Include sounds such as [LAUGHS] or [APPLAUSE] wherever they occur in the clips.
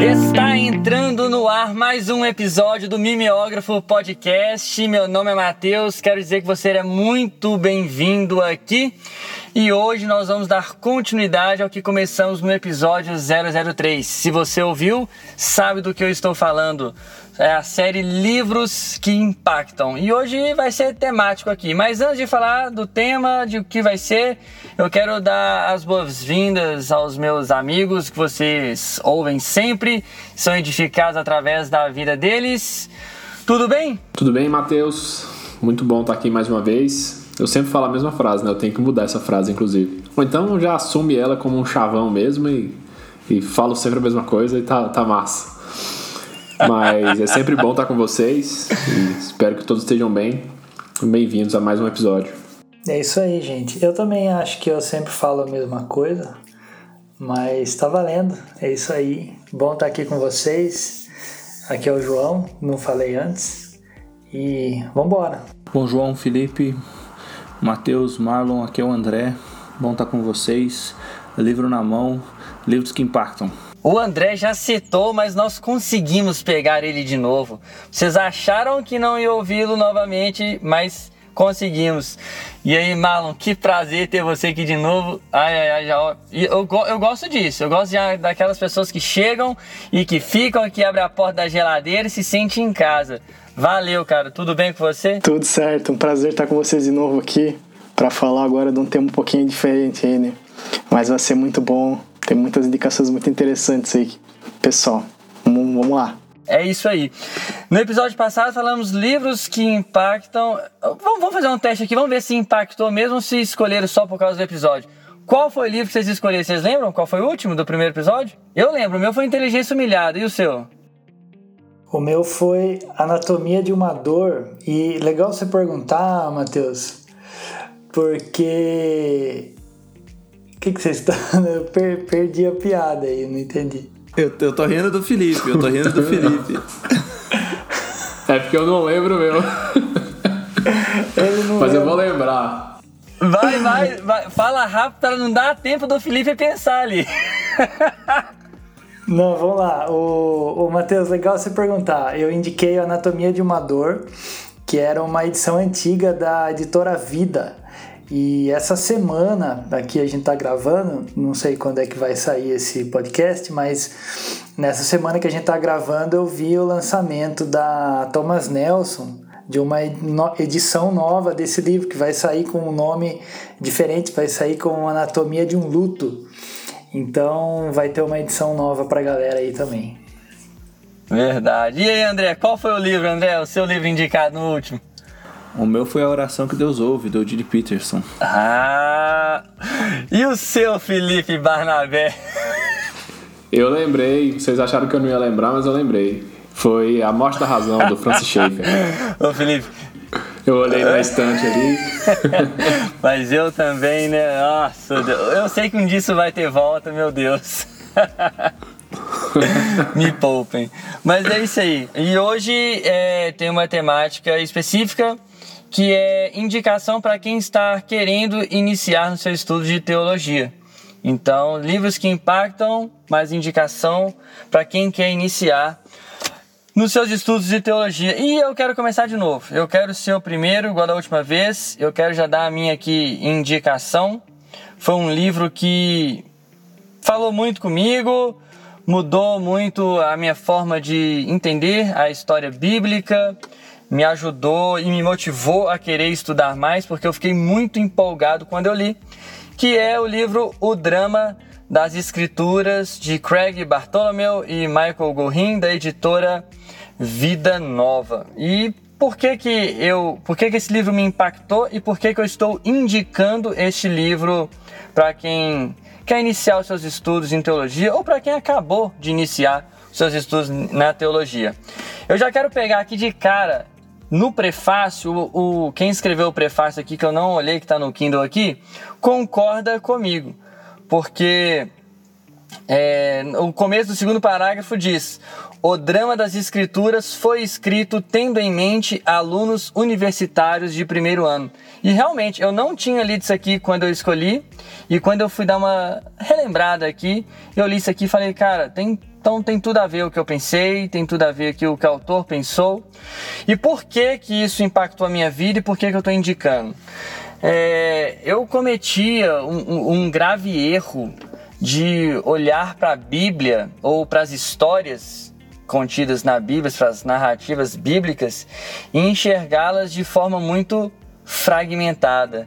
Está entrando no ar mais um episódio do Mimeógrafo Podcast. Meu nome é Matheus, quero dizer que você é muito bem-vindo aqui. E hoje nós vamos dar continuidade ao que começamos no episódio 003. Se você ouviu, sabe do que eu estou falando é a série Livros que Impactam. E hoje vai ser temático aqui. Mas antes de falar do tema, de o que vai ser, eu quero dar as boas-vindas aos meus amigos que vocês ouvem sempre, são edificados através da vida deles. Tudo bem? Tudo bem, Matheus? Muito bom estar aqui mais uma vez. Eu sempre falo a mesma frase, né? Eu tenho que mudar essa frase, inclusive. Ou então já assume ela como um chavão mesmo e, e falo sempre a mesma coisa e tá, tá massa. Mas é sempre bom estar com vocês. espero que todos estejam bem. Bem-vindos a mais um episódio. É isso aí, gente. Eu também acho que eu sempre falo a mesma coisa, mas tá valendo. É isso aí. Bom estar aqui com vocês. Aqui é o João, não falei antes. E vambora. Bom, João, Felipe, Matheus, Marlon, aqui é o André. Bom estar com vocês. Livro na mão, livros que impactam. O André já citou, mas nós conseguimos pegar ele de novo. Vocês acharam que não ia ouvi-lo novamente, mas conseguimos. E aí, Marlon, que prazer ter você aqui de novo. Ai, ai, ai, já. Eu, eu gosto disso. Eu gosto de, daquelas pessoas que chegam e que ficam aqui, abrem a porta da geladeira e se sentem em casa. Valeu, cara. Tudo bem com você? Tudo certo. Um prazer estar com vocês de novo aqui para falar agora de um tema um pouquinho diferente aí, né? Mas vai ser muito bom tem muitas indicações muito interessantes aí. Pessoal, vamos, vamos lá. É isso aí. No episódio passado falamos livros que impactam. Vamos, vamos fazer um teste aqui, vamos ver se impactou mesmo se escolheram só por causa do episódio. Qual foi o livro que vocês escolheram? Vocês lembram qual foi o último do primeiro episódio? Eu lembro, o meu foi Inteligência Humilhada. E o seu? O meu foi Anatomia de uma Dor. E legal você perguntar, Matheus, porque que, que vocês estão. [LAUGHS] Eu per, perdi a piada aí, não entendi. Eu, eu tô rindo do Felipe, eu tô rindo do Felipe. [LAUGHS] é porque eu não lembro meu. Mas eu vou lembrar. Vai, vai, vai, fala rápido para não dar tempo do Felipe pensar ali. [LAUGHS] Não, vamos lá. O, o Matheus, legal você perguntar. Eu indiquei a Anatomia de uma Dor, que era uma edição antiga da editora Vida. E essa semana, aqui a gente está gravando, não sei quando é que vai sair esse podcast, mas nessa semana que a gente está gravando eu vi o lançamento da Thomas Nelson, de uma edição nova desse livro, que vai sair com um nome diferente, vai sair com Anatomia de um Luto. Então vai ter uma edição nova para a galera aí também. Verdade. E aí, André, qual foi o livro, André? O seu livro indicado no último? O meu foi a oração que Deus ouve, do Didi Peterson. Ah! E o seu, Felipe Barnabé? Eu lembrei, vocês acharam que eu não ia lembrar, mas eu lembrei. Foi A Morte da Razão, do Francis Schaeffer. Ô, Felipe. Eu olhei na estante ali. [LAUGHS] mas eu também, né? Nossa, eu sei que um dia isso vai ter volta, meu Deus. [LAUGHS] Me poupem. Mas é isso aí. E hoje é, tem uma temática específica que é indicação para quem está querendo iniciar no seu estudo de teologia. Então, livros que impactam, mas indicação para quem quer iniciar nos seus estudos de teologia. E eu quero começar de novo. Eu quero ser o primeiro, igual da última vez. Eu quero já dar a minha aqui indicação. Foi um livro que falou muito comigo, mudou muito a minha forma de entender a história bíblica me ajudou e me motivou a querer estudar mais, porque eu fiquei muito empolgado quando eu li, que é o livro O Drama das Escrituras de Craig Bartholomew e Michael Gorin, da editora Vida Nova. E por que que eu, por que que esse livro me impactou e por que que eu estou indicando este livro para quem quer iniciar os seus estudos em teologia ou para quem acabou de iniciar seus estudos na teologia? Eu já quero pegar aqui de cara no prefácio, o, quem escreveu o prefácio aqui, que eu não olhei, que está no Kindle aqui, concorda comigo. Porque é, o começo do segundo parágrafo diz: O drama das escrituras foi escrito tendo em mente alunos universitários de primeiro ano. E realmente, eu não tinha lido isso aqui quando eu escolhi, e quando eu fui dar uma relembrada aqui, eu li isso aqui e falei, cara, tem, então tem tudo a ver o que eu pensei, tem tudo a ver com o que o autor pensou. E por que que isso impactou a minha vida e por que que eu estou indicando? É, eu cometia um, um grave erro de olhar para a Bíblia ou para as histórias contidas na Bíblia, para as narrativas bíblicas e enxergá-las de forma muito fragmentada,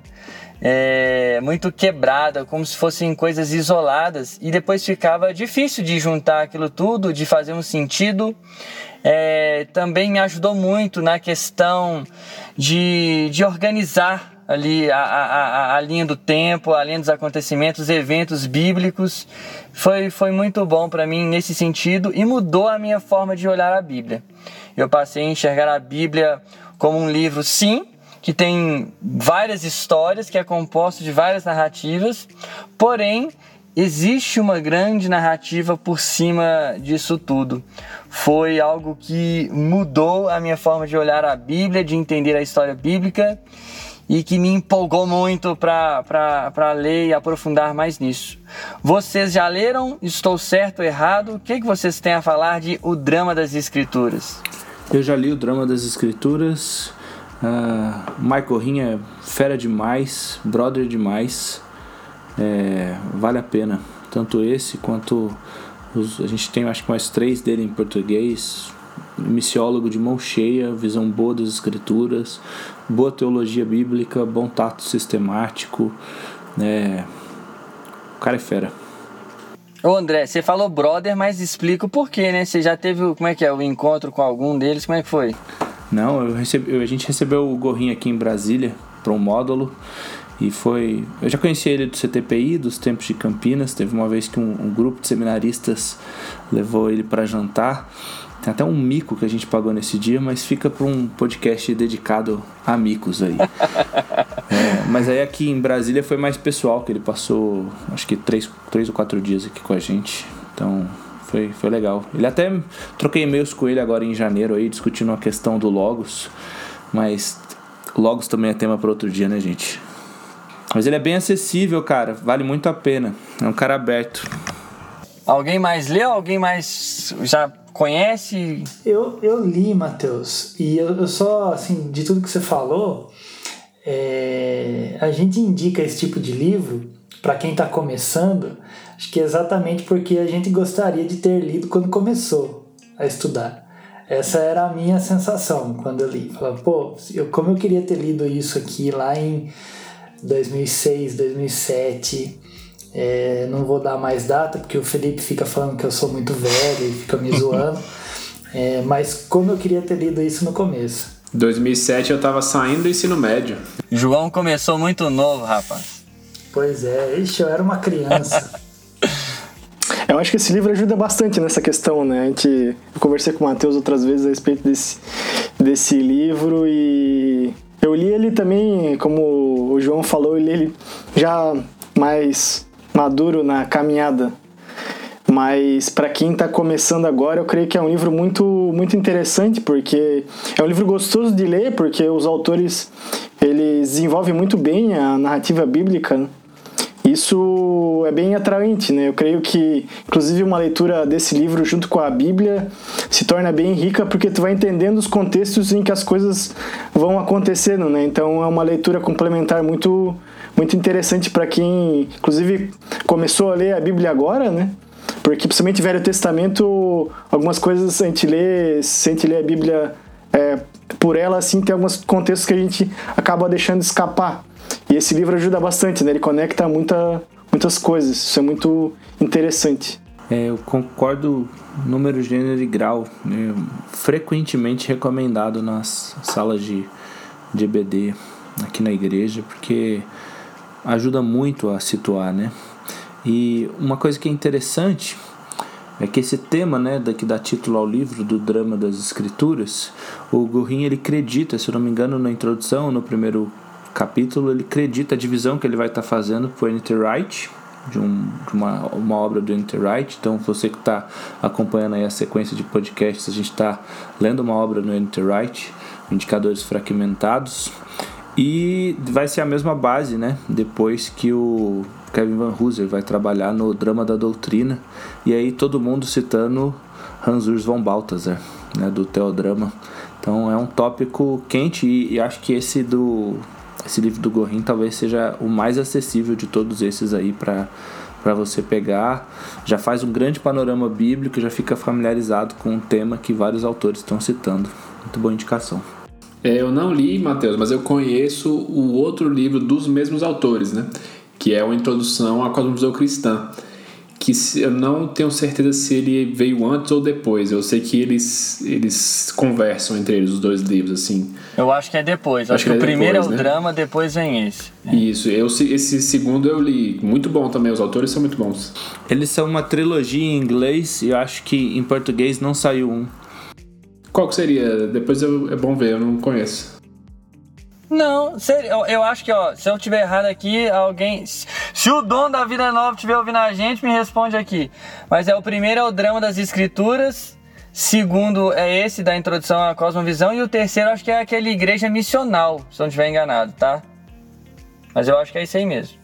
é, muito quebrada, como se fossem coisas isoladas e depois ficava difícil de juntar aquilo tudo, de fazer um sentido. É, também me ajudou muito na questão de, de organizar ali a, a, a, linha do tempo, a linha dos acontecimentos, eventos bíblicos. Foi, foi muito bom para mim nesse sentido e mudou a minha forma de olhar a Bíblia. Eu passei a enxergar a Bíblia como um livro, sim, que tem várias histórias, que é composto de várias narrativas, porém existe uma grande narrativa por cima disso tudo. Foi algo que mudou a minha forma de olhar a Bíblia, de entender a história bíblica e que me empolgou muito para ler e aprofundar mais nisso. Vocês já leram? Estou certo ou errado? O que, que vocês têm a falar de O Drama das Escrituras? Eu já li O Drama das Escrituras. Uh, Michael Rin é fera demais, brother demais. É, vale a pena. Tanto esse quanto os, a gente tem acho que mais três dele em português missiólogo de mão cheia, visão boa das escrituras, boa teologia bíblica, bom tato sistemático. né? o cara é fera. Ô André, você falou brother, mas explica o porquê, né? Você já teve, como é que é, o encontro com algum deles, como é que foi? Não, eu recebi, a gente recebeu o Gorrinho aqui em Brasília para um módulo e foi. Eu já conhecia ele do CTPI, dos tempos de Campinas. Teve uma vez que um, um grupo de seminaristas levou ele para jantar tem até um mico que a gente pagou nesse dia, mas fica para um podcast dedicado a micos aí. [LAUGHS] é, mas aí aqui em Brasília foi mais pessoal, que ele passou acho que três, três ou quatro dias aqui com a gente. Então foi, foi legal. Ele até troquei e-mails com ele agora em janeiro aí, discutindo a questão do Logos. Mas Logos também é tema para outro dia, né, gente? Mas ele é bem acessível, cara. Vale muito a pena. É um cara aberto. Alguém mais leu? Alguém mais já conhece? Eu, eu li, Matheus, e eu, eu, só, assim, de tudo que você falou, é, a gente indica esse tipo de livro para quem está começando, acho que é exatamente porque a gente gostaria de ter lido quando começou a estudar. Essa era a minha sensação quando eu li. Falava, pô, eu, como eu queria ter lido isso aqui lá em 2006, 2007, é, não vou dar mais data, porque o Felipe fica falando que eu sou muito velho e fica me zoando. É, [LAUGHS] mas como eu queria ter lido isso no começo. 2007 eu tava saindo do ensino médio. João começou muito novo, rapaz. Pois é, ixi, eu era uma criança. [LAUGHS] Eu acho que esse livro ajuda bastante nessa questão, né? A gente, eu conversei com o Matheus outras vezes a respeito desse, desse livro e eu li ele também, como o João falou, eu li ele já mais maduro na caminhada. Mas para quem está começando agora, eu creio que é um livro muito, muito interessante, porque é um livro gostoso de ler, porque os autores eles desenvolvem muito bem a narrativa bíblica. Né? Isso é bem atraente, né? Eu creio que, inclusive, uma leitura desse livro junto com a Bíblia se torna bem rica porque tu vai entendendo os contextos em que as coisas vão acontecendo, né? Então é uma leitura complementar muito muito interessante para quem, inclusive, começou a ler a Bíblia agora, né? Porque principalmente Velho Testamento, algumas coisas a gente lê, se a gente lê a Bíblia é, por ela, assim, tem alguns contextos que a gente acaba deixando escapar. E esse livro ajuda bastante, né? Ele conecta muita, muitas coisas. Isso é muito interessante. É, eu concordo número, gênero e grau. É frequentemente recomendado nas salas de, de EBD aqui na igreja, porque ajuda muito a situar, né? E uma coisa que é interessante é que esse tema, né, que dá título ao livro do drama das escrituras, o Gorin ele acredita, se eu não me engano, na introdução, no primeiro capítulo, ele acredita a divisão que ele vai estar tá fazendo por N.T. Wright, de, um, de uma, uma obra do Enterwright. Então, você que está acompanhando aí a sequência de podcasts, a gente está lendo uma obra no Enterwright, Indicadores Fragmentados. E vai ser a mesma base, né? Depois que o Kevin Van Hooser vai trabalhar no Drama da Doutrina. E aí todo mundo citando Hans Urs von Balthasar, né? Do Teodrama. Então é um tópico quente e, e acho que esse do esse livro do Gorin talvez seja o mais acessível de todos esses aí para para você pegar, já faz um grande panorama bíblico, já fica familiarizado com um tema que vários autores estão citando. Muito boa indicação. É, eu não li, Matheus, mas eu conheço o outro livro dos mesmos autores, né? Que é uma introdução à cosmovisão cristã. Que eu não tenho certeza se ele veio antes ou depois. Eu sei que eles, eles conversam entre eles, os dois livros, assim. Eu acho que é depois. Acho, acho que, que, o é primeiro depois, é o né? drama, depois vem esse. Isso, eu, esse segundo eu li. Muito bom também, os autores são muito bons. Eles são uma trilogia em inglês e eu acho que em português não saiu um. Qual que seria? Depois eu, é bom ver, eu não conheço. Não, eu, eu acho que, ó, se eu tiver errado aqui, alguém. Se o dono da Vida Nova estiver ouvindo a gente, me responde aqui. Mas é o primeiro é o drama das escrituras, segundo é esse da introdução à cosmovisão, e o terceiro acho que é aquele igreja missional, se eu não estiver enganado, tá? Mas eu acho que é isso aí mesmo.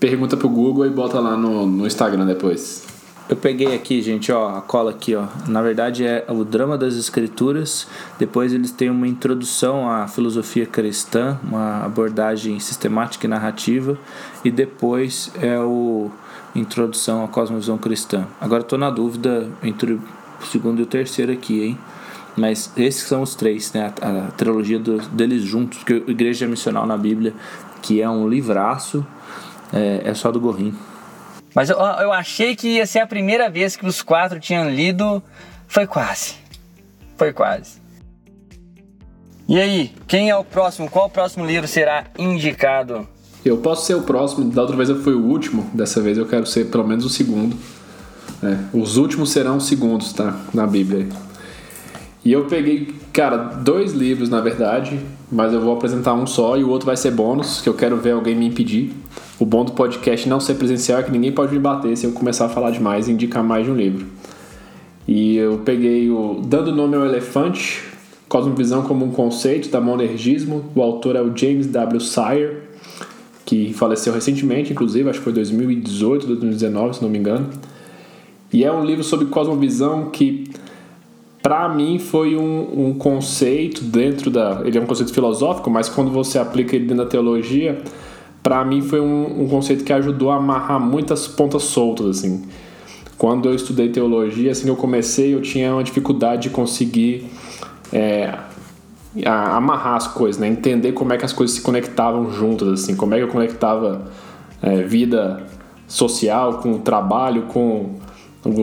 Pergunta pro Google e bota lá no, no Instagram depois. Eu peguei aqui, gente, ó, a cola aqui, ó. Na verdade é o drama das escrituras. Depois eles têm uma introdução à filosofia cristã, uma abordagem sistemática e narrativa, e depois é o introdução à cosmovisão cristã. Agora estou na dúvida entre o segundo e o terceiro aqui, hein? Mas esses são os três, né? A, a trilogia do, deles juntos, a Igreja Missional na Bíblia, que é um livraço, é, é só do Gorrim. Mas eu, eu achei que ia ser a primeira vez que os quatro tinham lido. Foi quase. Foi quase. E aí, quem é o próximo? Qual o próximo livro será indicado? Eu posso ser o próximo, da outra vez eu fui o último, dessa vez eu quero ser pelo menos o segundo. É, os últimos serão os segundos, tá? Na Bíblia. E eu peguei, cara, dois livros na verdade, mas eu vou apresentar um só e o outro vai ser bônus, que eu quero ver alguém me impedir. O bom do podcast não ser presencial é que ninguém pode me bater se eu começar a falar demais e indicar mais de um livro. E eu peguei o Dando Nome ao Elefante, Cosmovisão como um Conceito, da Monergismo. O autor é o James W. Sire, que faleceu recentemente, inclusive, acho que foi 2018, 2019, se não me engano. E é um livro sobre cosmovisão que, para mim, foi um, um conceito dentro da. Ele é um conceito filosófico, mas quando você aplica ele dentro da teologia para mim foi um, um, conceito que ajudou a amarrar muitas pontas soltas assim. Quando eu estudei teologia, assim eu comecei, eu tinha uma dificuldade de conseguir é, amarrar as coisas, né? entender como é que as coisas se conectavam juntas, assim, como é que eu conectava é, vida social com o trabalho, com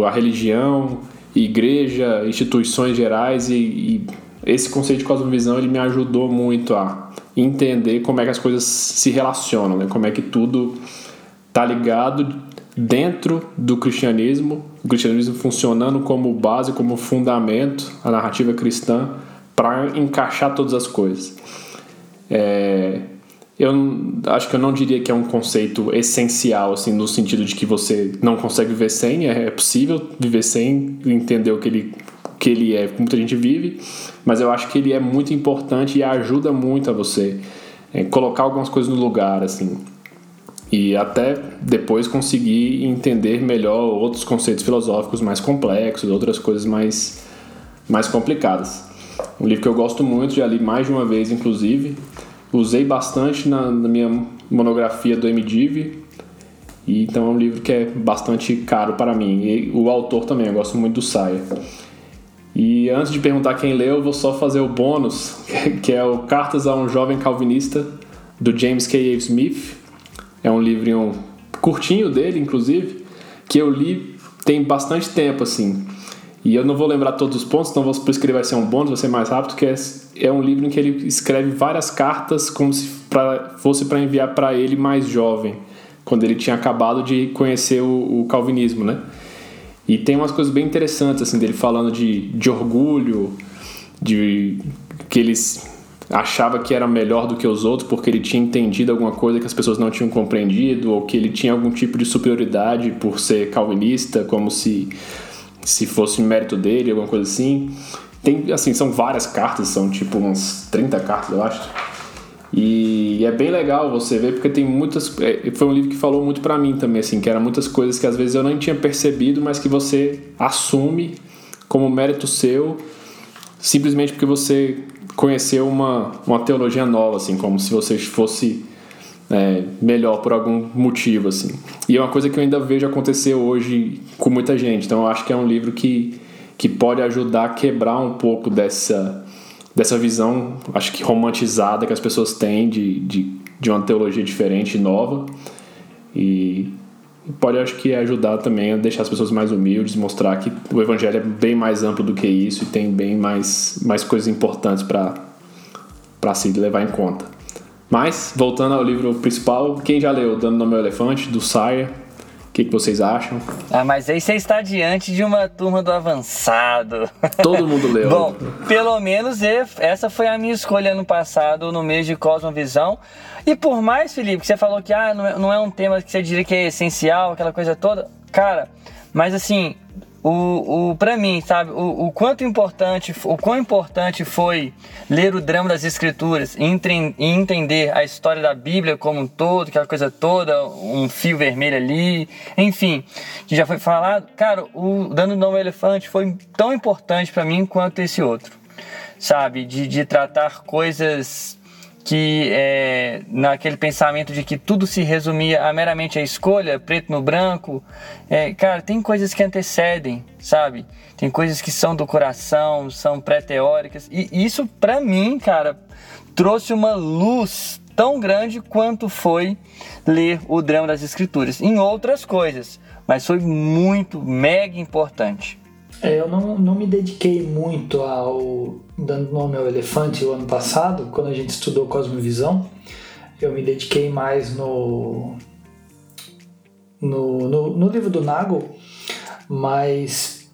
a religião, igreja, instituições gerais e, e esse conceito de cosmovisão ele me ajudou muito a entender como é que as coisas se relacionam, né? como é que tudo está ligado dentro do cristianismo, o cristianismo funcionando como base, como fundamento, a narrativa cristã, para encaixar todas as coisas. É, eu acho que eu não diria que é um conceito essencial, assim, no sentido de que você não consegue viver sem, é, é possível viver sem, entender o que ele que ele é, muita gente vive, mas eu acho que ele é muito importante e ajuda muito a você é, colocar algumas coisas no lugar, assim. E até depois conseguir entender melhor outros conceitos filosóficos mais complexos, outras coisas mais, mais complicadas. Um livro que eu gosto muito, já li mais de uma vez, inclusive. Usei bastante na, na minha monografia do MDiv, e então é um livro que é bastante caro para mim. E o autor também, eu gosto muito do Saia. E antes de perguntar quem leu, eu vou só fazer o bônus, [LAUGHS] que é o Cartas a um Jovem Calvinista, do James K. A. Smith. É um livrinho curtinho dele, inclusive, que eu li tem bastante tempo, assim. E eu não vou lembrar todos os pontos, então por isso que ele vai ser um bônus, vai ser mais rápido, que é, é um livro em que ele escreve várias cartas como se pra, fosse para enviar para ele mais jovem, quando ele tinha acabado de conhecer o, o calvinismo, né? E tem umas coisas bem interessantes, assim, dele falando de, de orgulho, de que eles achava que era melhor do que os outros porque ele tinha entendido alguma coisa que as pessoas não tinham compreendido ou que ele tinha algum tipo de superioridade por ser calvinista, como se se fosse mérito dele, alguma coisa assim. Tem, assim, são várias cartas, são tipo umas 30 cartas, eu acho. E é bem legal você ver, porque tem muitas. É, foi um livro que falou muito para mim também, assim, que eram muitas coisas que às vezes eu não tinha percebido, mas que você assume como mérito seu, simplesmente porque você conheceu uma, uma teologia nova, assim, como se você fosse é, melhor por algum motivo, assim. E é uma coisa que eu ainda vejo acontecer hoje com muita gente. Então eu acho que é um livro que, que pode ajudar a quebrar um pouco dessa, dessa visão, acho que romantizada que as pessoas têm de, de, de uma teologia diferente e nova. E pode, acho que, ajudar também a deixar as pessoas mais humildes, mostrar que o evangelho é bem mais amplo do que isso e tem bem mais, mais coisas importantes para se levar em conta. Mas, voltando ao livro principal, quem já leu Dando Nome ao Elefante, do o que, que, vocês acham? Ah, mas aí você está diante de uma turma do avançado. Todo mundo leu. [LAUGHS] Bom, pelo menos essa foi a minha escolha ano passado, no mês de Cosmovisão. E por mais, Felipe, que você falou que ah, não é, é um tema que você diria que é essencial, aquela coisa toda, cara, mas assim, o, o para mim, sabe, o, o, quanto importante, o quão importante foi ler o drama das escrituras e, entre, e, entender a história da Bíblia como um todo, aquela coisa toda, um fio vermelho ali, enfim, que já foi falado. Cara, o Dando Nome ao Elefante foi tão importante para mim quanto esse outro, sabe, de, de tratar coisas que é, naquele pensamento de que tudo se resumia a meramente a escolha, preto no branco, é, cara, tem coisas que antecedem, sabe? Tem coisas que são do coração, são pré-teóricas, e isso para mim, cara, trouxe uma luz tão grande quanto foi ler o drama das escrituras, em outras coisas, mas foi muito mega importante. É, eu não, não me dediquei muito ao dando nome ao elefante o ano passado, quando a gente estudou Cosmovisão. Eu me dediquei mais no, no, no, no livro do Nago, mas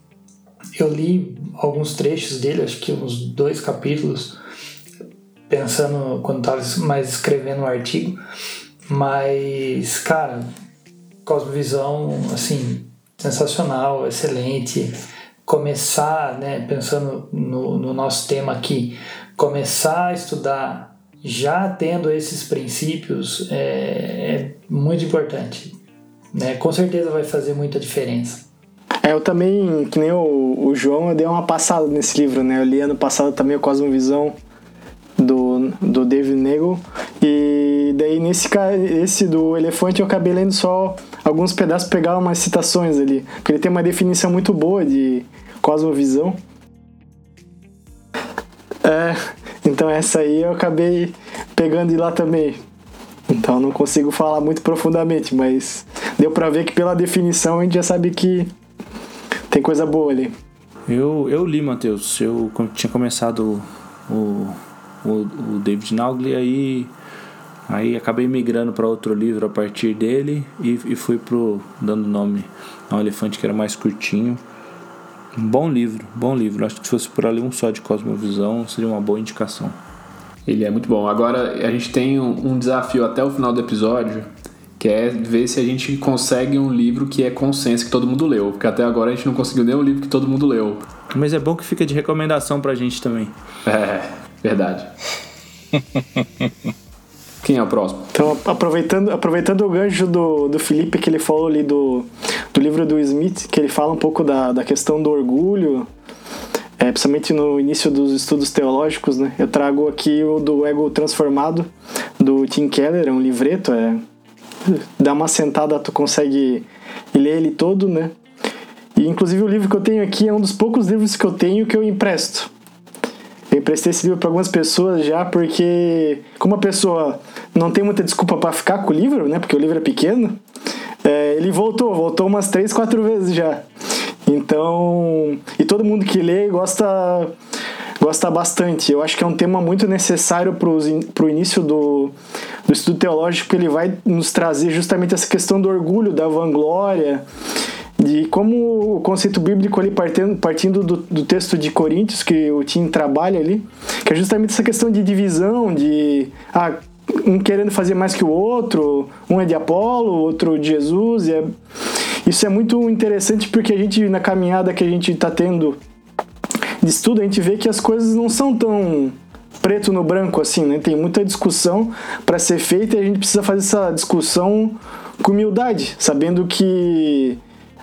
eu li alguns trechos dele, acho que uns dois capítulos, pensando quando estava mais escrevendo o um artigo. Mas, cara, Cosmovisão, assim, sensacional, excelente começar, né, pensando no, no nosso tema aqui, começar a estudar já tendo esses princípios é, é muito importante. Né? Com certeza vai fazer muita diferença. É, eu também, que nem o, o João, eu dei uma passada nesse livro, né? Eu li ano passado também o Cosmovisão do, do David Nagel. E daí nesse esse do elefante eu acabei lendo só alguns pedaços, pegar umas citações ali. Porque ele tem uma definição muito boa de cosmovisão. É, então essa aí eu acabei pegando de lá também. Então não consigo falar muito profundamente, mas deu para ver que pela definição a gente já sabe que tem coisa boa ali. Eu, eu li, Matheus. Eu tinha começado o, o, o David Naugli, aí, aí acabei migrando para outro livro a partir dele e, e fui pro dando nome ao Elefante, que era mais curtinho. Um bom livro, bom livro. Acho que se fosse por ler um só de Cosmovisão, seria uma boa indicação. Ele é muito bom. Agora a gente tem um, desafio até o final do episódio, que é ver se a gente consegue um livro que é consenso, que todo mundo leu. Porque até agora a gente não conseguiu nenhum livro que todo mundo leu. Mas é bom que fica de recomendação pra gente também. É, verdade. [LAUGHS] Quem é o próximo? Então, aproveitando, aproveitando o gancho do, do Felipe, que ele falou ali do, do livro do Smith, que ele fala um pouco da, da questão do orgulho, é, principalmente no início dos estudos teológicos, né? Eu trago aqui o do Ego Transformado, do Tim Keller, é um livreto, é... Dá uma sentada, tu consegue ler ele todo, né? E inclusive o livro que eu tenho aqui é um dos poucos livros que eu tenho que eu empresto. Eu emprestei esse livro para algumas pessoas já, porque como a pessoa não tem muita desculpa para ficar com o livro, né? Porque o livro é pequeno, é, ele voltou, voltou umas três, quatro vezes já. Então, e todo mundo que lê gosta gosta bastante. Eu acho que é um tema muito necessário para o início do, do estudo teológico, ele vai nos trazer justamente essa questão do orgulho, da vanglória de como o conceito bíblico ali partindo, partindo do, do texto de Coríntios que o Tim trabalha ali, que é justamente essa questão de divisão, de ah, um querendo fazer mais que o outro, um é de Apolo, outro de Jesus, e é, isso é muito interessante porque a gente na caminhada que a gente está tendo de estudo a gente vê que as coisas não são tão preto no branco assim, né? Tem muita discussão para ser feita e a gente precisa fazer essa discussão com humildade, sabendo que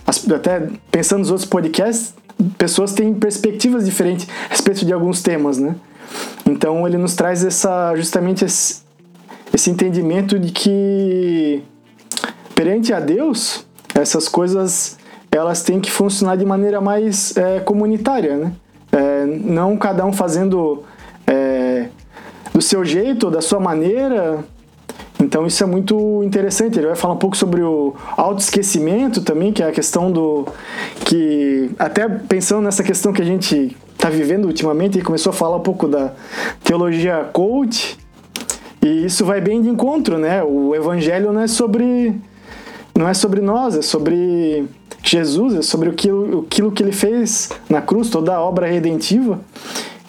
até pensando nos outros podcasts, pessoas têm perspectivas diferentes a respeito de alguns temas, né? Então ele nos traz essa justamente esse, esse entendimento de que perante a Deus essas coisas elas têm que funcionar de maneira mais é, comunitária, né? É, não cada um fazendo é, do seu jeito, da sua maneira, então isso é muito interessante. Ele vai falar um pouco sobre o autoesquecimento também, que é a questão do que até pensando nessa questão que a gente está vivendo ultimamente, ele começou a falar um pouco da teologia coach. E isso vai bem de encontro, né? O evangelho não é sobre não é sobre nós, é sobre Jesus, é sobre aquilo, aquilo que ele fez na cruz, toda a obra redentiva.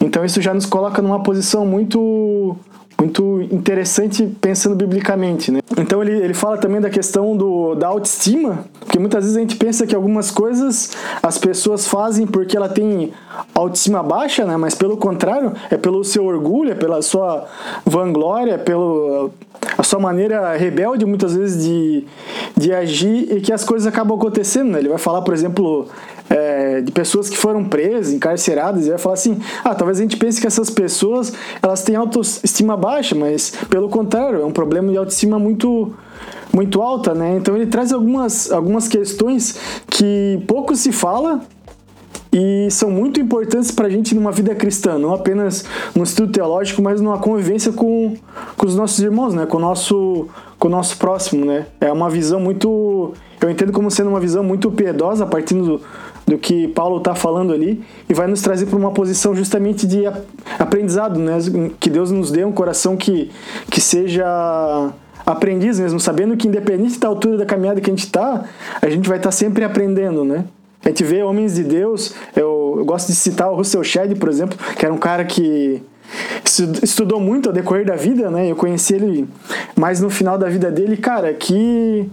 Então isso já nos coloca numa posição muito muito interessante pensando biblicamente, né? Então ele, ele fala também da questão do, da autoestima, porque muitas vezes a gente pensa que algumas coisas as pessoas fazem porque ela tem autoestima baixa, né? Mas pelo contrário, é pelo seu orgulho, é pela sua vanglória, é pelo a sua maneira rebelde muitas vezes de, de agir e que as coisas acabam acontecendo, né? Ele vai falar, por exemplo, é, de pessoas que foram presas, encarceradas, e vai falar assim: ah, talvez a gente pense que essas pessoas elas têm autoestima baixa, mas pelo contrário, é um problema de autoestima muito muito alta, né? Então ele traz algumas, algumas questões que pouco se fala e são muito importantes para a gente numa vida cristã, não apenas no estudo teológico, mas numa convivência com, com os nossos irmãos, né? com, o nosso, com o nosso próximo. Né? É uma visão muito. Eu entendo como sendo uma visão muito piedosa, partindo do, do que Paulo está falando ali, e vai nos trazer para uma posição justamente de aprendizado, né? que Deus nos dê um coração que, que seja aprendiz mesmo, sabendo que independente da altura da caminhada que a gente está, a gente vai estar tá sempre aprendendo, né? A gente vê homens de Deus, eu, eu gosto de citar o Russell Shedd, por exemplo, que era um cara que estudou muito ao decorrer da vida, né? Eu conheci ele mais no final da vida dele, cara, que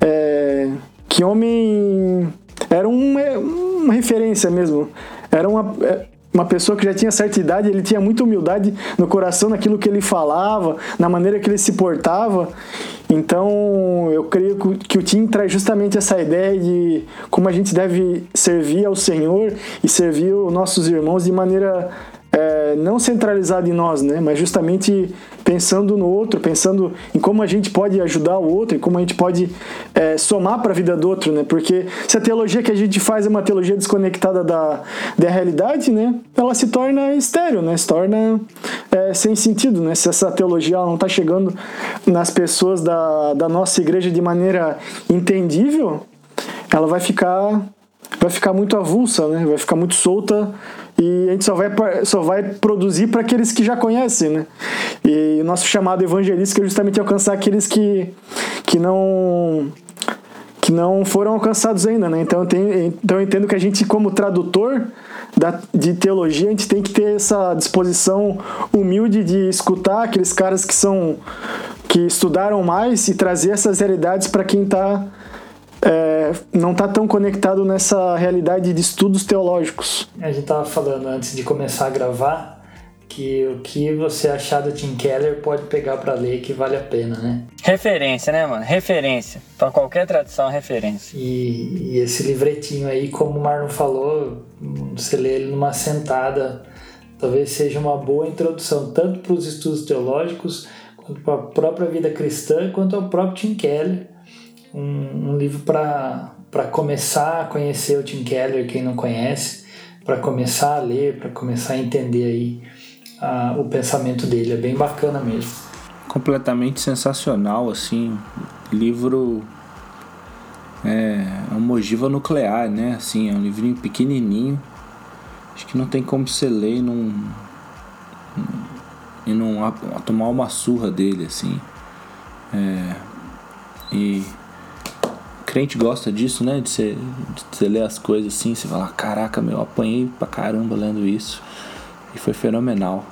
é, que homem era uma, uma referência mesmo. Era uma é, uma pessoa que já tinha certa idade, ele tinha muita humildade no coração naquilo que ele falava, na maneira que ele se portava. Então, eu creio que o Tim traz justamente essa ideia de como a gente deve servir ao Senhor e servir os nossos irmãos de maneira não centralizada em nós, né? mas justamente pensando no outro, pensando em como a gente pode ajudar o outro, em como a gente pode é, somar para a vida do outro, né? Porque se a teologia que a gente faz é uma teologia desconectada da, da realidade, né? Ela se torna estéreo, né? Se torna é, sem sentido, né? Se essa teologia não está chegando nas pessoas da, da nossa igreja de maneira entendível, ela vai ficar vai ficar muito avulsa, né? Vai ficar muito solta e a gente só vai, só vai produzir para aqueles que já conhecem, né? E o nosso chamado evangelístico é justamente alcançar aqueles que, que não que não foram alcançados ainda, né? Então tenho, então eu entendo que a gente como tradutor da, de teologia, a gente tem que ter essa disposição humilde de escutar aqueles caras que são que estudaram mais e trazer essas realidades para quem está é, não está tão conectado nessa realidade de estudos teológicos. A gente estava falando antes de começar a gravar que o que você achar do Tim Keller pode pegar para ler que vale a pena, né? Referência, né, mano? Referência. Para qualquer tradução, referência. E, e, esse livretinho aí, como o Marlon falou, você lê ele numa sentada, talvez seja uma boa introdução tanto para os estudos teológicos, quanto para a própria vida cristã, quanto ao próprio Tim Keller um, um livro para começar a conhecer o Tim Keller, quem não conhece, para começar a ler, para começar a entender aí a, o pensamento dele. É bem bacana mesmo. Completamente sensacional, assim. Livro é, é uma ogiva nuclear, né? Assim, é um livrinho pequenininho. Acho que não tem como você ler e não, e não tomar uma surra dele, assim. É, e crente gosta disso, né? De você, de você ler as coisas assim, você fala, caraca, meu, eu apanhei pra caramba lendo isso. E foi fenomenal.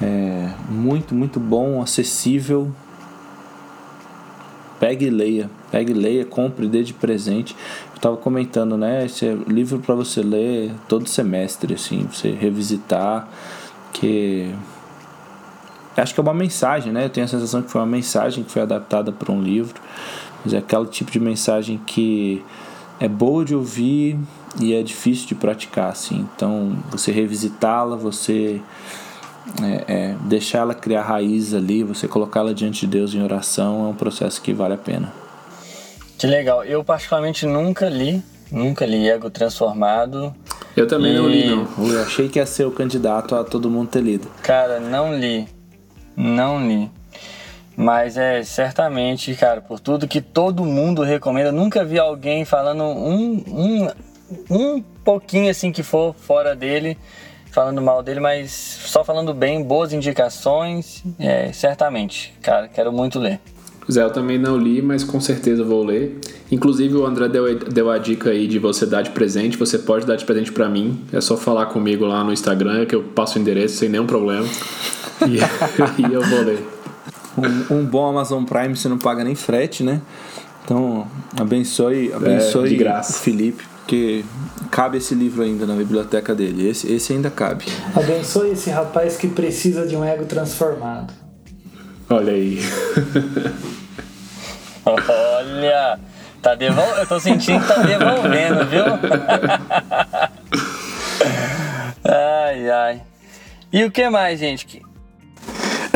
É muito, muito bom, acessível. Pegue e leia. Pegue e leia, compre, dê de presente. Eu tava comentando, né? Esse é livro para você ler todo semestre, assim, você revisitar. Que acho que é uma mensagem, né? Eu tenho a sensação que foi uma mensagem que foi adaptada para um livro, mas é aquele tipo de mensagem que é boa de ouvir e é difícil de praticar, assim. Então, você revisitá-la, você é, é, deixar ela criar raiz ali, você colocá-la diante de Deus em oração, é um processo que vale a pena. Que legal. Eu particularmente nunca li, nunca li Ego Transformado. Eu também e... não li, não. Eu achei que ia ser o candidato a todo mundo ter lido. Cara, não li. Não li. Mas é certamente, cara, por tudo que todo mundo recomenda, nunca vi alguém falando um, um, um pouquinho assim que for fora dele, falando mal dele, mas só falando bem, boas indicações, é, certamente, cara, quero muito ler. Zé, eu também não li, mas com certeza vou ler. Inclusive, o André deu, deu a dica aí de você dar de presente. Você pode dar de presente para mim. É só falar comigo lá no Instagram que eu passo o endereço sem nenhum problema. E, [LAUGHS] e eu vou ler. Um, um, bom Amazon Prime você não paga nem frete, né? Então, abençoe, abençoe é, graça. o Felipe, porque cabe esse livro ainda na biblioteca dele. Esse, esse ainda cabe. Abençoe esse rapaz que precisa de um ego transformado. Olha aí. Olha, tá devol... eu tô sentindo que tá devolvendo, viu? [LAUGHS] ai, ai. E o que mais, gente?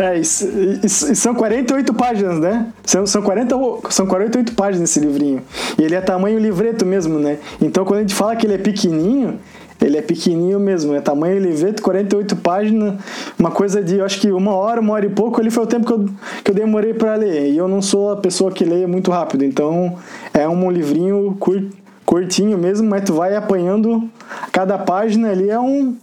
É, isso, isso, são 48 páginas, né? São, são, 40, são 48 páginas esse livrinho. E ele é tamanho livreto mesmo, né? Então quando a gente fala que ele é pequenininho, ele é pequenininho mesmo, é tamanho livreto, 48 páginas, uma coisa de, eu acho que uma hora, uma hora e pouco, ele foi o tempo que eu, que eu demorei para ler. E eu não sou a pessoa que leia muito rápido, então é um livrinho cur, curtinho mesmo, mas tu vai apanhando, cada página ali é um,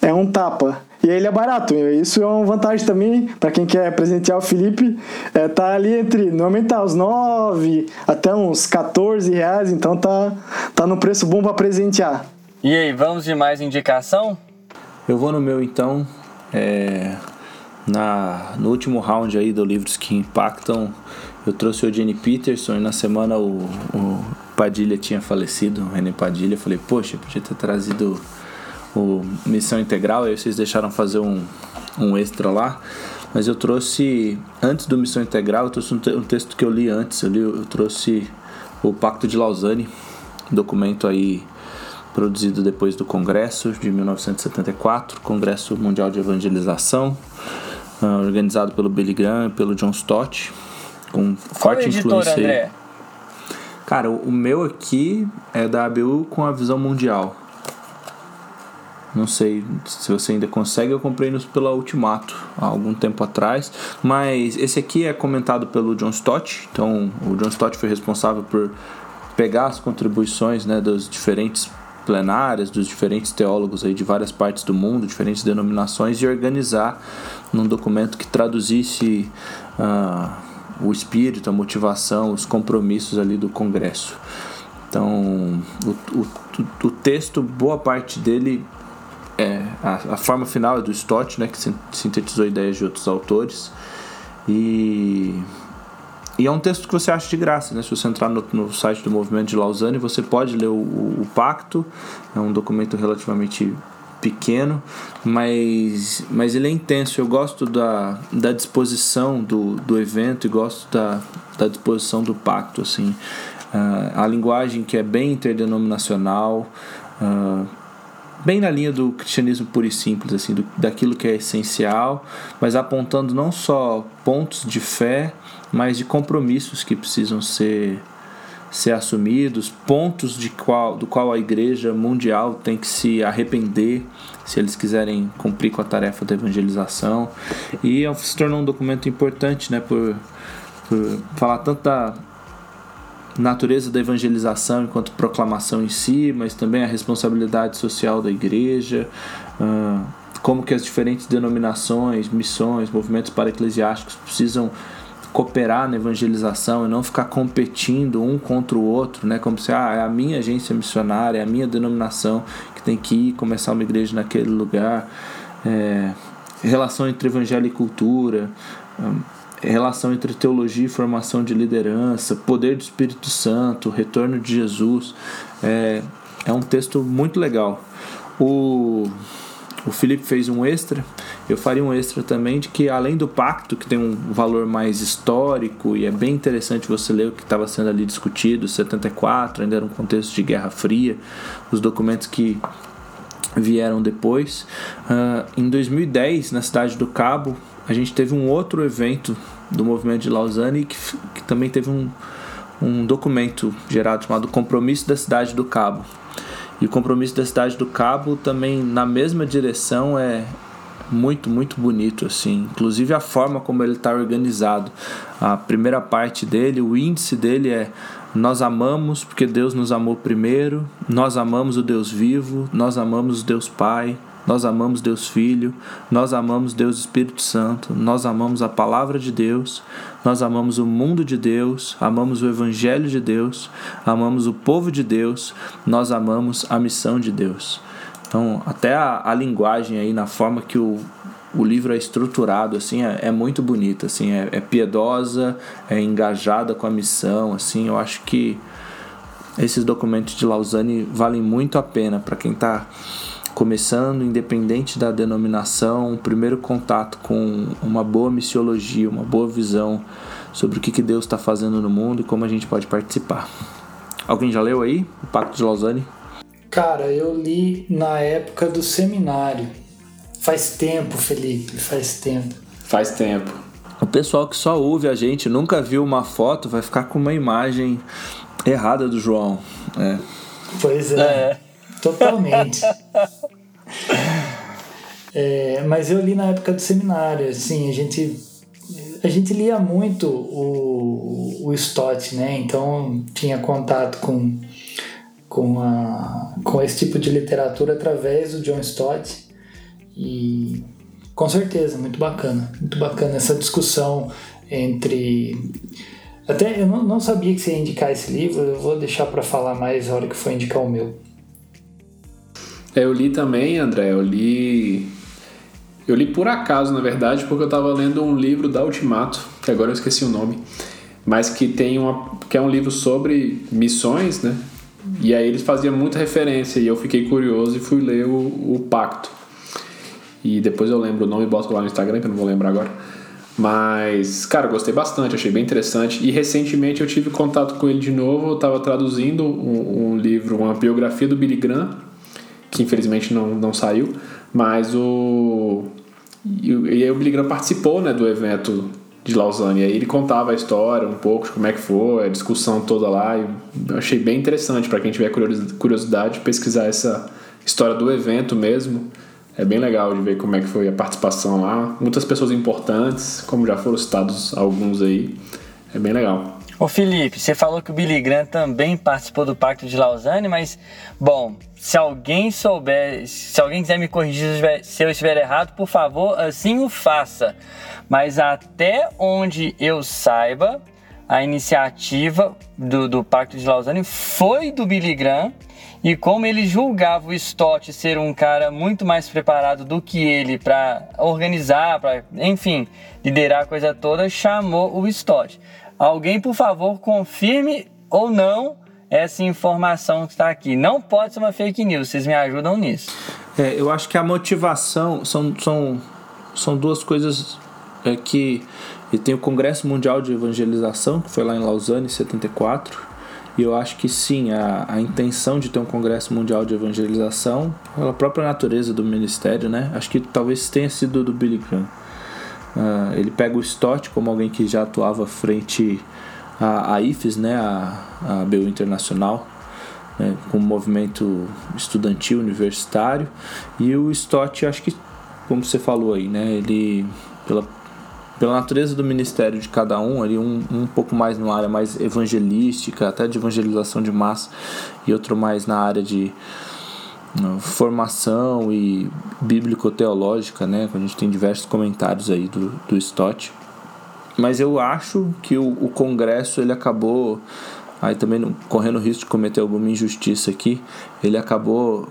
é um tapa. E ele é barato. Isso é uma vantagem também para quem quer presentear o Felipe. É, tá ali entre. Normalmente tá uns 9 até uns 14 reais, então tá, tá no preço bom para presentear. E aí, vamos de mais indicação? Eu vou no meu então. É, na, no último round aí do Livros que Impactam, eu trouxe o Jenny Peterson e na semana o, o Padilha tinha falecido, o René Padilha. Eu falei, poxa, podia ter trazido o Missão Integral, aí vocês deixaram fazer um, um extra lá. Mas eu trouxe, antes do Missão Integral, eu trouxe um, te um texto que eu li antes. Eu, li, eu trouxe o Pacto de Lausanne, documento aí produzido depois do Congresso de 1974, Congresso Mundial de Evangelização, uh, organizado pelo Billy Graham e pelo John Stott, com Qual forte influência. André? Cara, o, o meu aqui é da ABU com a visão mundial. Não sei se você ainda consegue, eu comprei no pela Ultimato há algum tempo atrás. Mas esse aqui é comentado pelo John Stott. Então, o John Stott foi responsável por pegar as contribuições né, dos diferentes plenárias, dos diferentes teólogos aí de várias partes do mundo, diferentes denominações, e organizar num documento que traduzisse uh, o espírito, a motivação, os compromissos ali do Congresso. Então, o, o, o texto, boa parte dele é, a, a, forma final é do Stott, né, que sintetizou ideias de outros autores. E, e é um texto que você acha de graça, né? Se você entrar no, no site do Movimento de Lausanne, você pode ler o, o, o Pacto. É um documento relativamente pequeno, mas, mas ele é intenso. Eu gosto da, da disposição do, do evento e gosto da, da disposição do pacto. Assim. Uh, a linguagem que é bem interdenominacional, uh, bem na linha do cristianismo puro e simples, assim, do, daquilo que é essencial, mas apontando não só pontos de fé, mas de compromissos que precisam ser ser assumidos, pontos de qual, do qual a igreja mundial tem que se arrepender se eles quiserem cumprir com a tarefa da evangelização. E se tornou um documento importante, né, por, por falar tanto da, natureza da evangelização enquanto proclamação em si, mas também a responsabilidade social da igreja, uh, como que as diferentes denominações, missões, movimentos para eclesiásticos precisam cooperar na evangelização e não ficar competindo um contra o outro, né? Como se ah, é a minha agência missionária, é a minha denominação que tem que ir começar uma igreja naquele lugar. É, relação entre evangelho e cultura, hum, relação entre teologia e formação de liderança, poder do Espírito Santo, retorno de Jesus. É, é um texto muito legal. O, o Felipe fez um extra, eu faria um extra também de que além do pacto, que tem um valor mais histórico e é bem interessante você ler o que estava sendo ali discutido, 74, ainda era um contexto de Guerra Fria, os documentos que vieram depois. Uh, em 2010, na cidade do Cabo, a gente teve um outro evento do movimento de Lausanne que, que também teve um, um documento gerado chamado Compromisso da Cidade do Cabo. E o compromisso da Cidade do Cabo também na mesma direção é muito, muito bonito assim. Inclusive a forma como ele está organizado. A primeira parte dele, o índice dele é nós amamos porque Deus nos amou primeiro, nós amamos o Deus vivo, nós amamos o Deus Pai, nós amamos Deus Filho, nós amamos Deus Espírito Santo, nós amamos a palavra de Deus, nós amamos o mundo de Deus, amamos o Evangelho de Deus, amamos o povo de Deus, nós amamos a missão de Deus. Então, até a, a linguagem aí, na forma que o, o livro é estruturado assim é, é muito bonito assim é, é, piedosa é engajada com a missão assim eu acho que esses documentos de Lausanne valem muito a pena para quem está começando, independente da denominação, o primeiro contato com uma boa missiologia, uma boa visão sobre o que, que Deus está fazendo no mundo e como a gente pode participar. Alguém já leu aí o Pacto de Lausanne? Cara, eu li na época do seminário. Faz tempo, Felipe, faz tempo. Faz tempo. O pessoal que só ouve a gente nunca viu uma foto vai ficar com uma imagem errada do João. É. Pois é. é. Totalmente. é, mas eu li na época do seminário, assim, a gente a gente lia muito o, o Stott, né? Então tinha contato com, com, a, com esse tipo de literatura através do John Stott e com certeza, muito bacana, muito bacana essa discussão entre até eu não, não sabia que você ia indicar esse livro, eu vou deixar para falar mais na hora que for indicar o meu. É, eu li também, André, eu li. Eu li por acaso, na verdade, porque eu estava lendo um livro da Ultimato, que agora eu esqueci o nome, mas que tem uma. que é um livro sobre missões, né? E aí eles faziam muita referência e eu fiquei curioso e fui ler o, o Pacto. E depois eu lembro o nome e boto lá no Instagram, que eu não vou lembrar agora. Mas, cara, gostei bastante, achei bem interessante. E recentemente eu tive contato com ele de novo. Eu estava traduzindo um, um, livro, uma biografia do Billy Graham, que infelizmente não, não saiu, mas o. E, e aí o Billy Graham participou né, do evento de Lausanne. E aí ele contava a história um pouco de como é que foi, a discussão toda lá. E eu achei bem interessante para quem tiver curiosidade de pesquisar essa história do evento mesmo. É bem legal de ver como é que foi a participação lá. Muitas pessoas importantes, como já foram citados alguns aí. É bem legal. Ô Felipe, você falou que o Billy Graham também participou do Pacto de Lausanne, mas, bom, se alguém souber, se alguém quiser me corrigir se eu estiver errado, por favor, assim o faça. Mas até onde eu saiba, a iniciativa do, do Pacto de Lausanne foi do Billy Graham e como ele julgava o Stott ser um cara muito mais preparado do que ele para organizar, para, enfim, liderar a coisa toda, chamou o Stott. Alguém, por favor, confirme ou não essa informação que está aqui. Não pode ser uma fake news, vocês me ajudam nisso. É, eu acho que a motivação são, são, são duas coisas é, que. E tem o Congresso Mundial de Evangelização, que foi lá em Lausanne em 74. E eu acho que sim, a, a intenção de ter um Congresso Mundial de Evangelização, pela própria natureza do ministério, né? Acho que talvez tenha sido do Billy Graham. Uh, ele pega o Stott como alguém que já atuava frente à, à IFES, né, a, a BU Internacional, né, com o movimento estudantil universitário, e o Stott, acho que, como você falou aí, né, ele, pela, pela natureza do ministério de cada um, ali um, um pouco mais numa área mais evangelística, até de evangelização de massa, e outro mais na área de formação e bíblico-teológica, né? A gente tem diversos comentários aí do, do Stott. Mas eu acho que o, o Congresso ele acabou aí também correndo risco de cometer alguma injustiça aqui, ele acabou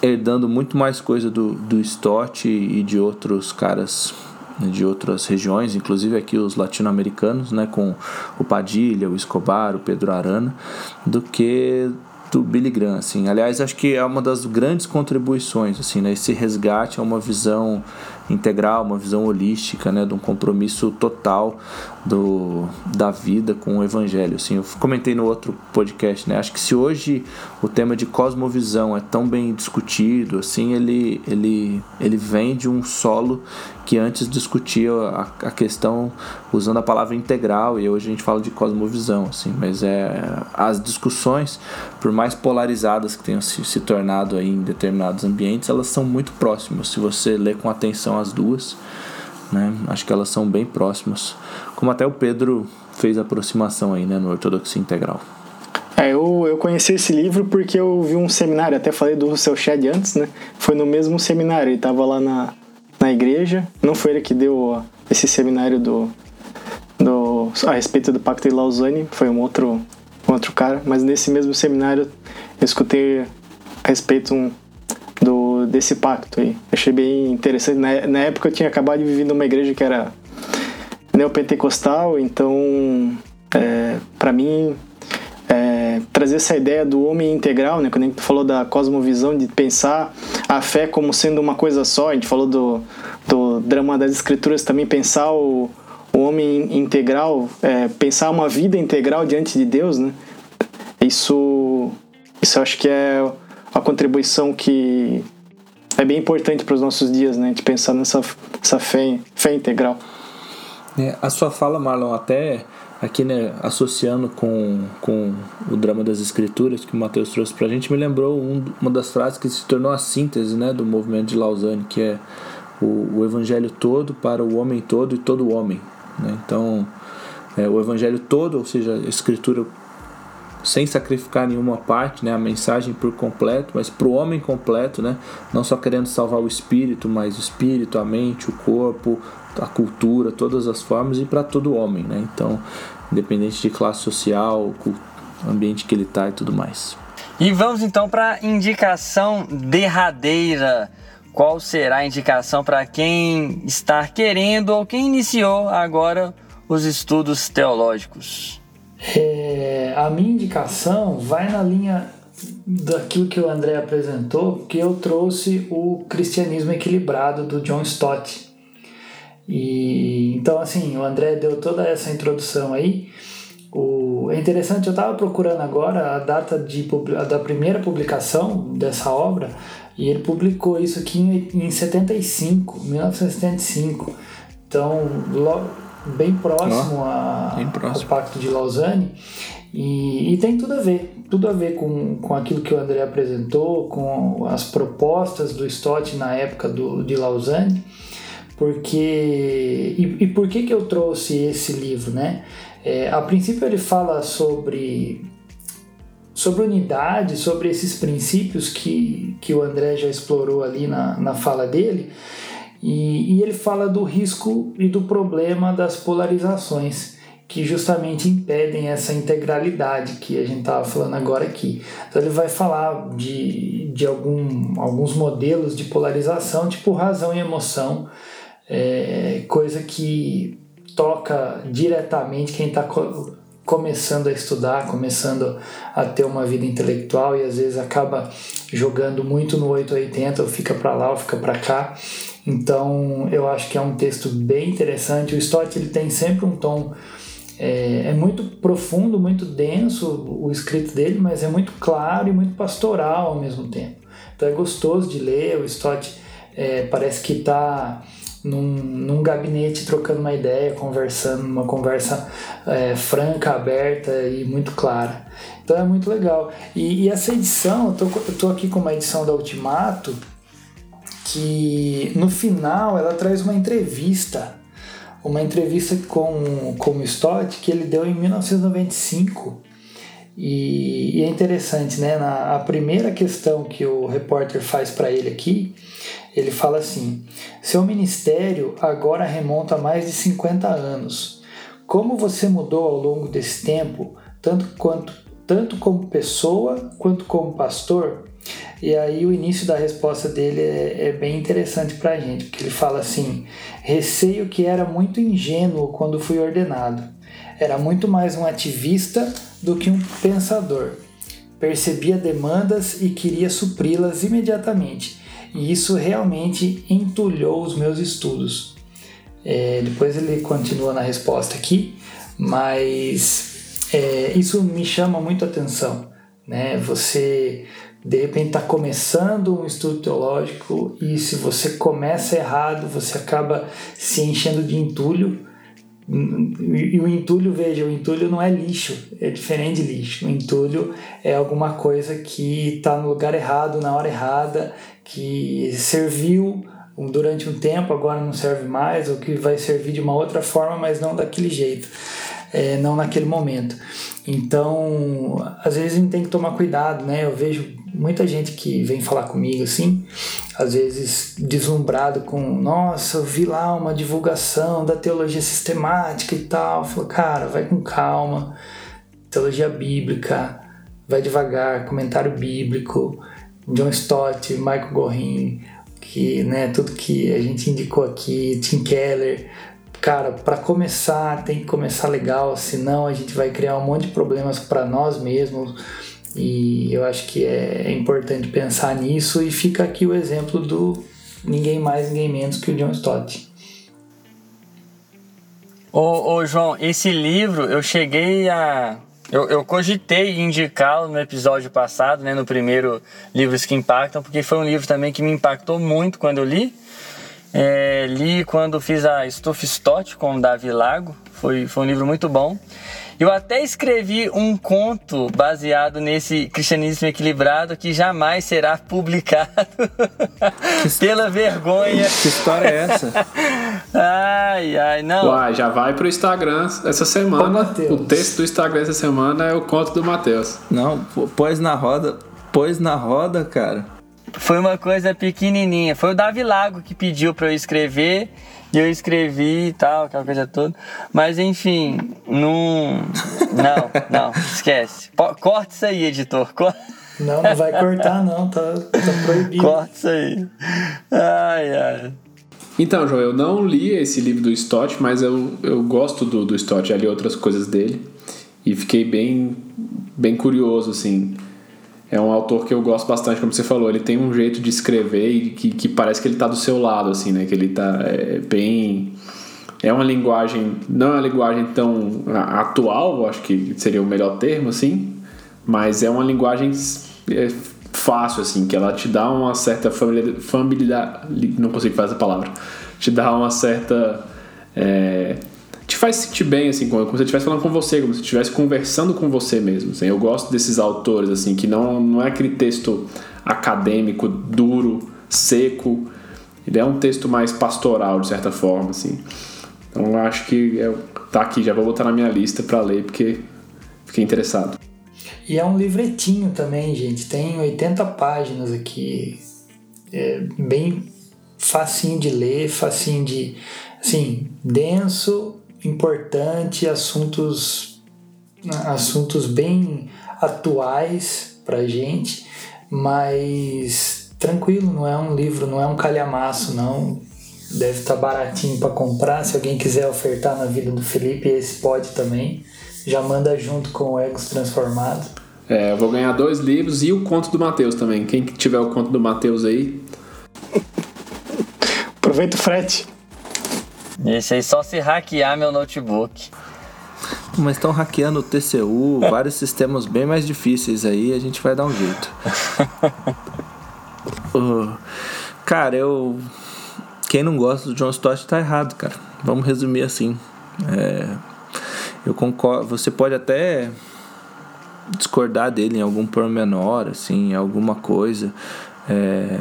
herdando muito mais coisa do, do Stott e de outros caras né, de outras regiões, inclusive aqui os latino-americanos, né, com o Padilha, o Escobar, o Pedro Arana, do que do Billy Graham, assim. Aliás, acho que é uma das grandes contribuições, assim, né, esse resgate a uma visão integral, uma visão holística, né, de um compromisso total do, da vida com o evangelho. Assim, eu comentei no outro podcast, né, acho que se hoje o tema de cosmovisão é tão bem discutido, assim, ele, ele, ele vem de um solo que antes discutia a, a questão usando a palavra integral e hoje a gente fala de cosmovisão, assim, mas é as discussões, por mais polarizadas que tenham se, se tornado aí em determinados ambientes, elas são muito próximas. Se você ler com atenção as duas, né, acho que elas são bem próximas, como até o Pedro fez a aproximação aí, né, no Ortodoxia Integral. É, eu, eu conheci esse livro porque eu vi um seminário, até falei do seu Shed antes, né? Foi no mesmo seminário, ele estava lá na, na igreja. Não foi ele que deu esse seminário do, do a respeito do Pacto de Lausanne, foi um outro, um outro cara. Mas nesse mesmo seminário eu escutei a respeito um, desse pacto aí. Achei bem interessante. Na, na época eu tinha acabado de viver numa igreja que era neopentecostal, então é, para mim é, trazer essa ideia do homem integral, né? Quando a gente falou da cosmovisão, de pensar a fé como sendo uma coisa só, a gente falou do, do drama das escrituras também, pensar o, o homem integral, é, pensar uma vida integral diante de Deus, né? Isso, isso eu acho que é a contribuição que é bem importante para os nossos dias, né? De pensar nessa essa fé, fé integral. É, a sua fala, Marlon, até aqui, né, associando com, com o drama das escrituras que o Mateus trouxe pra gente, me lembrou um, uma das frases que se tornou a síntese, né, do movimento de Lausanne, que é o, o evangelho todo para o homem todo e todo homem, né? Então, é, o evangelho todo, ou seja, a escritura sem sacrificar nenhuma parte, né, a mensagem por completo, mas para o homem completo, né, não só querendo salvar o espírito, mas o espírito, a mente, o corpo, a cultura, todas as formas e para todo homem, né? Então, independente de classe social, ambiente que ele está e tudo mais. E vamos então para indicação derradeira. Qual será a indicação para quem está querendo ou quem iniciou agora os estudos teológicos? É, a minha indicação vai na linha daquilo que o André apresentou, que eu trouxe o cristianismo equilibrado do John Stott. E então assim, o André deu toda essa introdução aí. O, é interessante, eu estava procurando agora a data de, da primeira publicação dessa obra e ele publicou isso aqui em, em 75, 1975. Então, logo, bem próximo, oh, a, bem próximo. ao Pacto de Lausanne. E, e, tem tudo a ver, tudo a ver com, com aquilo que o André apresentou, com as propostas do Stott na época do, de Lausanne. Porque. E, e por que, que eu trouxe esse livro, né? É, a princípio ele fala sobre sobre unidade, sobre esses princípios que, que o André já explorou ali na, na fala dele, e, e ele fala do risco e do problema das polarizações, que justamente impedem essa integralidade que a gente estava falando agora aqui. Então ele vai falar de, de algum, alguns modelos de polarização, tipo razão e emoção, é, coisa que toca diretamente quem está co começando a estudar, começando a ter uma vida intelectual e às vezes acaba jogando muito no 880, ou fica para lá ou fica para cá. Então eu acho que é um texto bem interessante. O Stott ele tem sempre um tom é, é, muito profundo, muito denso o escrito dele, mas é muito claro e muito pastoral ao mesmo tempo. Então é gostoso de ler. O Stott é, parece que está num, num gabinete trocando uma ideia, conversando, uma conversa é, franca, aberta e muito clara. Então é muito legal. E, e essa edição, eu tô, eu tô aqui com uma edição da Ultimato, que no final ela traz uma entrevista, uma entrevista com, com o Stott que ele deu em 1995. E, e é interessante, né? Na, a primeira questão que o repórter faz para ele aqui ele fala assim: seu ministério agora remonta a mais de 50 anos. como você mudou ao longo desse tempo, tanto quanto tanto como pessoa quanto como pastor? E aí o início da resposta dele é, é bem interessante para a gente, porque ele fala assim: receio que era muito ingênuo quando fui ordenado. Era muito mais um ativista do que um pensador. Percebia demandas e queria supri-las imediatamente, e isso realmente entulhou os meus estudos. É, depois ele continua na resposta aqui, mas é, isso me chama muito atenção. Né? Você de repente está começando um estudo teológico e se você começa errado, você acaba se enchendo de entulho. E o entulho, veja, o entulho não é lixo, é diferente de lixo. O entulho é alguma coisa que está no lugar errado, na hora errada, que serviu durante um tempo, agora não serve mais, ou que vai servir de uma outra forma, mas não daquele jeito, é, não naquele momento. Então, às vezes a gente tem que tomar cuidado, né? Eu vejo muita gente que vem falar comigo assim, às vezes deslumbrado com, nossa, eu vi lá uma divulgação da teologia sistemática e tal. Falo, cara, vai com calma, teologia bíblica, vai devagar, comentário bíblico, John Stott, Michael Gorin, que, né, tudo que a gente indicou aqui, Tim Keller. Cara, para começar, tem que começar legal, senão a gente vai criar um monte de problemas para nós mesmos e eu acho que é importante pensar nisso e fica aqui o exemplo do ninguém mais, ninguém menos que o John Stott. Ô, ô João, esse livro eu cheguei a. Eu, eu cogitei indicá-lo no episódio passado, né, no primeiro Livros que Impactam, porque foi um livro também que me impactou muito quando eu li. É, li quando fiz a Stuff Stott com o Davi Lago, foi, foi um livro muito bom. Eu até escrevi um conto baseado nesse cristianismo equilibrado que jamais será publicado [LAUGHS] [LAUGHS] pela vergonha. Que história é essa? [LAUGHS] ai, ai, não. Uai, já vai pro Instagram essa semana. O, o texto do Instagram essa semana é o conto do Matheus. Não, pôs na roda, pôs na roda, cara. Foi uma coisa pequenininha. Foi o Davi Lago que pediu para eu escrever e eu escrevi e tal, aquela coisa toda. Mas enfim, não. Não, não, esquece. Corta isso aí, editor. Corta. Não, não vai cortar, não, tá, tá proibido. Corta isso aí. Ai, ai. Então, João, eu não li esse livro do Stott, mas eu, eu gosto do, do Stott, já li outras coisas dele. E fiquei bem, bem curioso, assim é um autor que eu gosto bastante, como você falou, ele tem um jeito de escrever e que, que parece que ele está do seu lado, assim, né? Que ele tá é, bem... É uma linguagem, não é uma linguagem tão atual, acho que seria o melhor termo, assim, mas é uma linguagem é, fácil, assim, que ela te dá uma certa familiaridade, não consigo fazer essa palavra, te dá uma certa... É, faz sentir bem, assim, como, se você estivesse falando com você, como se estivesse conversando com você mesmo. Assim. Eu gosto desses autores, assim, que não, não é aquele texto acadêmico, duro, seco. Ele é um texto mais pastoral, de certa forma, assim. Então eu acho que é, tá aqui, já vou botar na minha lista para ler, porque fiquei interessado. E é um livretinho também, gente. Tem 80 páginas aqui. É bem facinho de ler, facinho de. Assim, denso, importante, assuntos, assuntos bem atuais para gente, mas tranquilo, não é um livro, não é um calhamaço, não. Deve estar tá baratinho para comprar. Se alguém quiser ofertar na vida do Felipe, esse pode também. Já manda junto com o Egos Transformado. É, eu vou ganhar dois livros e o conto do Mateus também. Quem tiver o conto do Mateus aí. Aproveita o frete. Esse aí só se hackear meu notebook. Mas estão hackeando o TCU, vários sistemas bem mais difíceis aí, a gente vai dar um jeito. [LAUGHS] uh, cara, eu. Quem não gosta do John Stott tá errado, cara. Vamos resumir assim. É, eu concordo. Você pode até discordar dele em algum pormenor, assim, alguma coisa. É,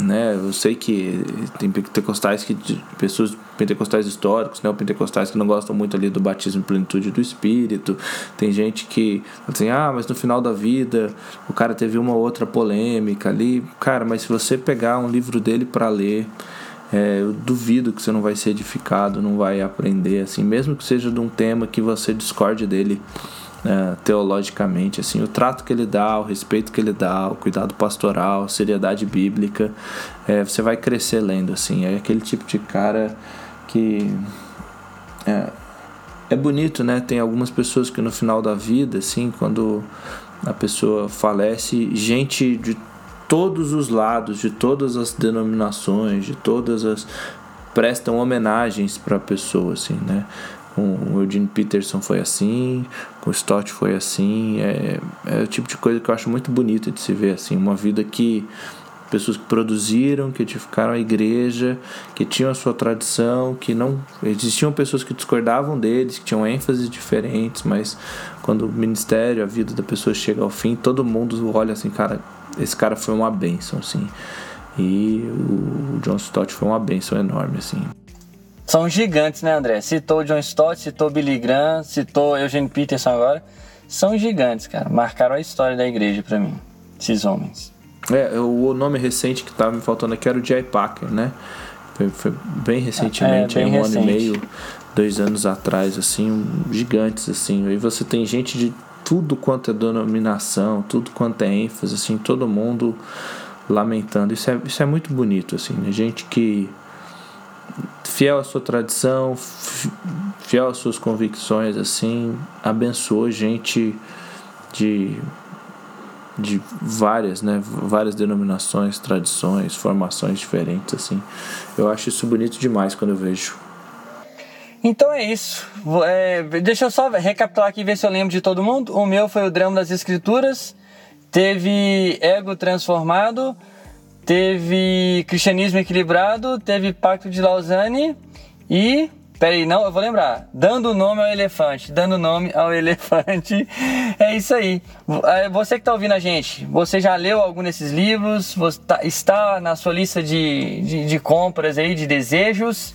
né? Eu sei que tem pentecostais que pessoas pentecostais históricos, né, ou pentecostais que não gostam muito ali do batismo em plenitude do espírito. Tem gente que assim: "Ah, mas no final da vida o cara teve uma outra polêmica ali". Cara, mas se você pegar um livro dele para ler, é, eu duvido que você não vai ser edificado, não vai aprender, assim, mesmo que seja de um tema que você discorde dele é, teologicamente, assim, o trato que ele dá, o respeito que ele dá, o cuidado pastoral, seriedade bíblica, é, você vai crescer lendo, assim, é aquele tipo de cara que é, é bonito, né? Tem algumas pessoas que no final da vida, assim, quando a pessoa falece, gente de todos os lados, de todas as denominações, de todas as prestam homenagens para a pessoa, assim, né? Com o Eugene Peterson foi assim, com o Stott foi assim, é, é o tipo de coisa que eu acho muito bonito de se ver, assim, uma vida que pessoas que produziram, que edificaram a igreja, que tinham a sua tradição, que não existiam pessoas que discordavam deles, que tinham ênfases diferentes, mas quando o ministério, a vida da pessoa chega ao fim, todo mundo olha assim, cara, esse cara foi uma bênção, assim. E o John Stott foi uma bênção enorme, assim. São gigantes, né, André? Citou John Stott, citou Billy Graham, citou Eugene Peterson agora. São gigantes, cara. Marcaram a história da igreja para mim, esses homens. É, o nome recente que tava me faltando aqui era o Jay Packer, né? Foi, foi bem recentemente, é, bem um recente. ano e meio, dois anos atrás, assim, gigantes, assim. E você tem gente de tudo quanto é denominação, tudo quanto é ênfase, assim, todo mundo lamentando. Isso é, isso é muito bonito, assim, né? Gente que fiel à sua tradição, fiel às suas convicções, assim, abençoou gente de de várias, né, várias denominações, tradições, formações diferentes, assim. Eu acho isso bonito demais quando eu vejo. Então é isso. É, deixa eu só recapitular aqui ver se eu lembro de todo mundo. O meu foi o drama das escrituras. Teve ego transformado. Teve cristianismo equilibrado. Teve pacto de Lausanne. E. Peraí, não, eu vou lembrar. Dando nome ao elefante. Dando nome ao [LAUGHS] elefante. É isso aí. É, você que está ouvindo a gente, você já leu algum desses livros? Tá, está na sua lista de, de, de compras aí, de desejos?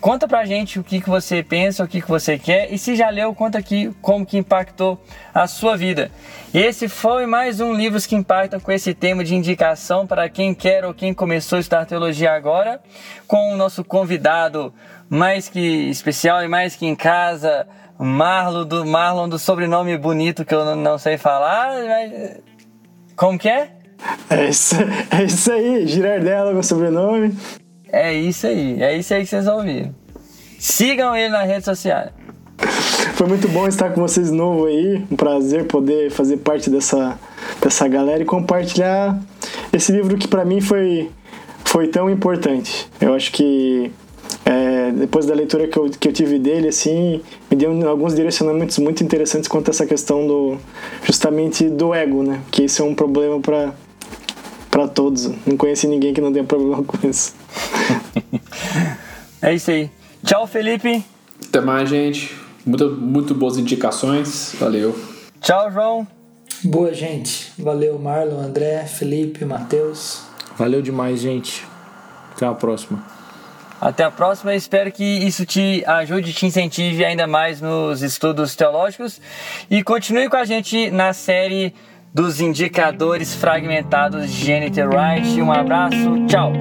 Conta pra gente o que, que você pensa, o que, que você quer e se já leu, conta aqui como que impactou a sua vida. Esse foi mais um Livros que Impactam com esse tema de indicação para quem quer ou quem começou a estudar teologia agora, com o nosso convidado mais que especial e mais que em casa, Marlon do, Marlon do sobrenome bonito que eu não, sei falar, mas... Como que é? É isso, é isso aí, Girardella com sobrenome. É isso aí, é isso aí que vocês ouviram. Sigam ele nas redes sociais. Foi muito bom estar com vocês de novo aí. Um prazer poder fazer parte dessa, dessa galera e compartilhar esse livro que para mim foi, foi tão importante. Eu acho que é, depois da leitura que eu, que eu tive dele, assim, me deu alguns direcionamentos muito interessantes quanto a essa questão do justamente do ego, né? Que esse é um problema para para todos. Não conheci ninguém que não tenha problema com isso. É isso aí. Tchau, Felipe. Até mais, gente. Muito, muito boas indicações. Valeu. Tchau, João. Boa, gente. Valeu, Marlon, André, Felipe, Matheus. Valeu demais, gente. Até a próxima. Até a próxima. Espero que isso te ajude, te incentive ainda mais nos estudos teológicos. E continue com a gente na série dos indicadores fragmentados de Jennifer Wright. Um abraço, tchau!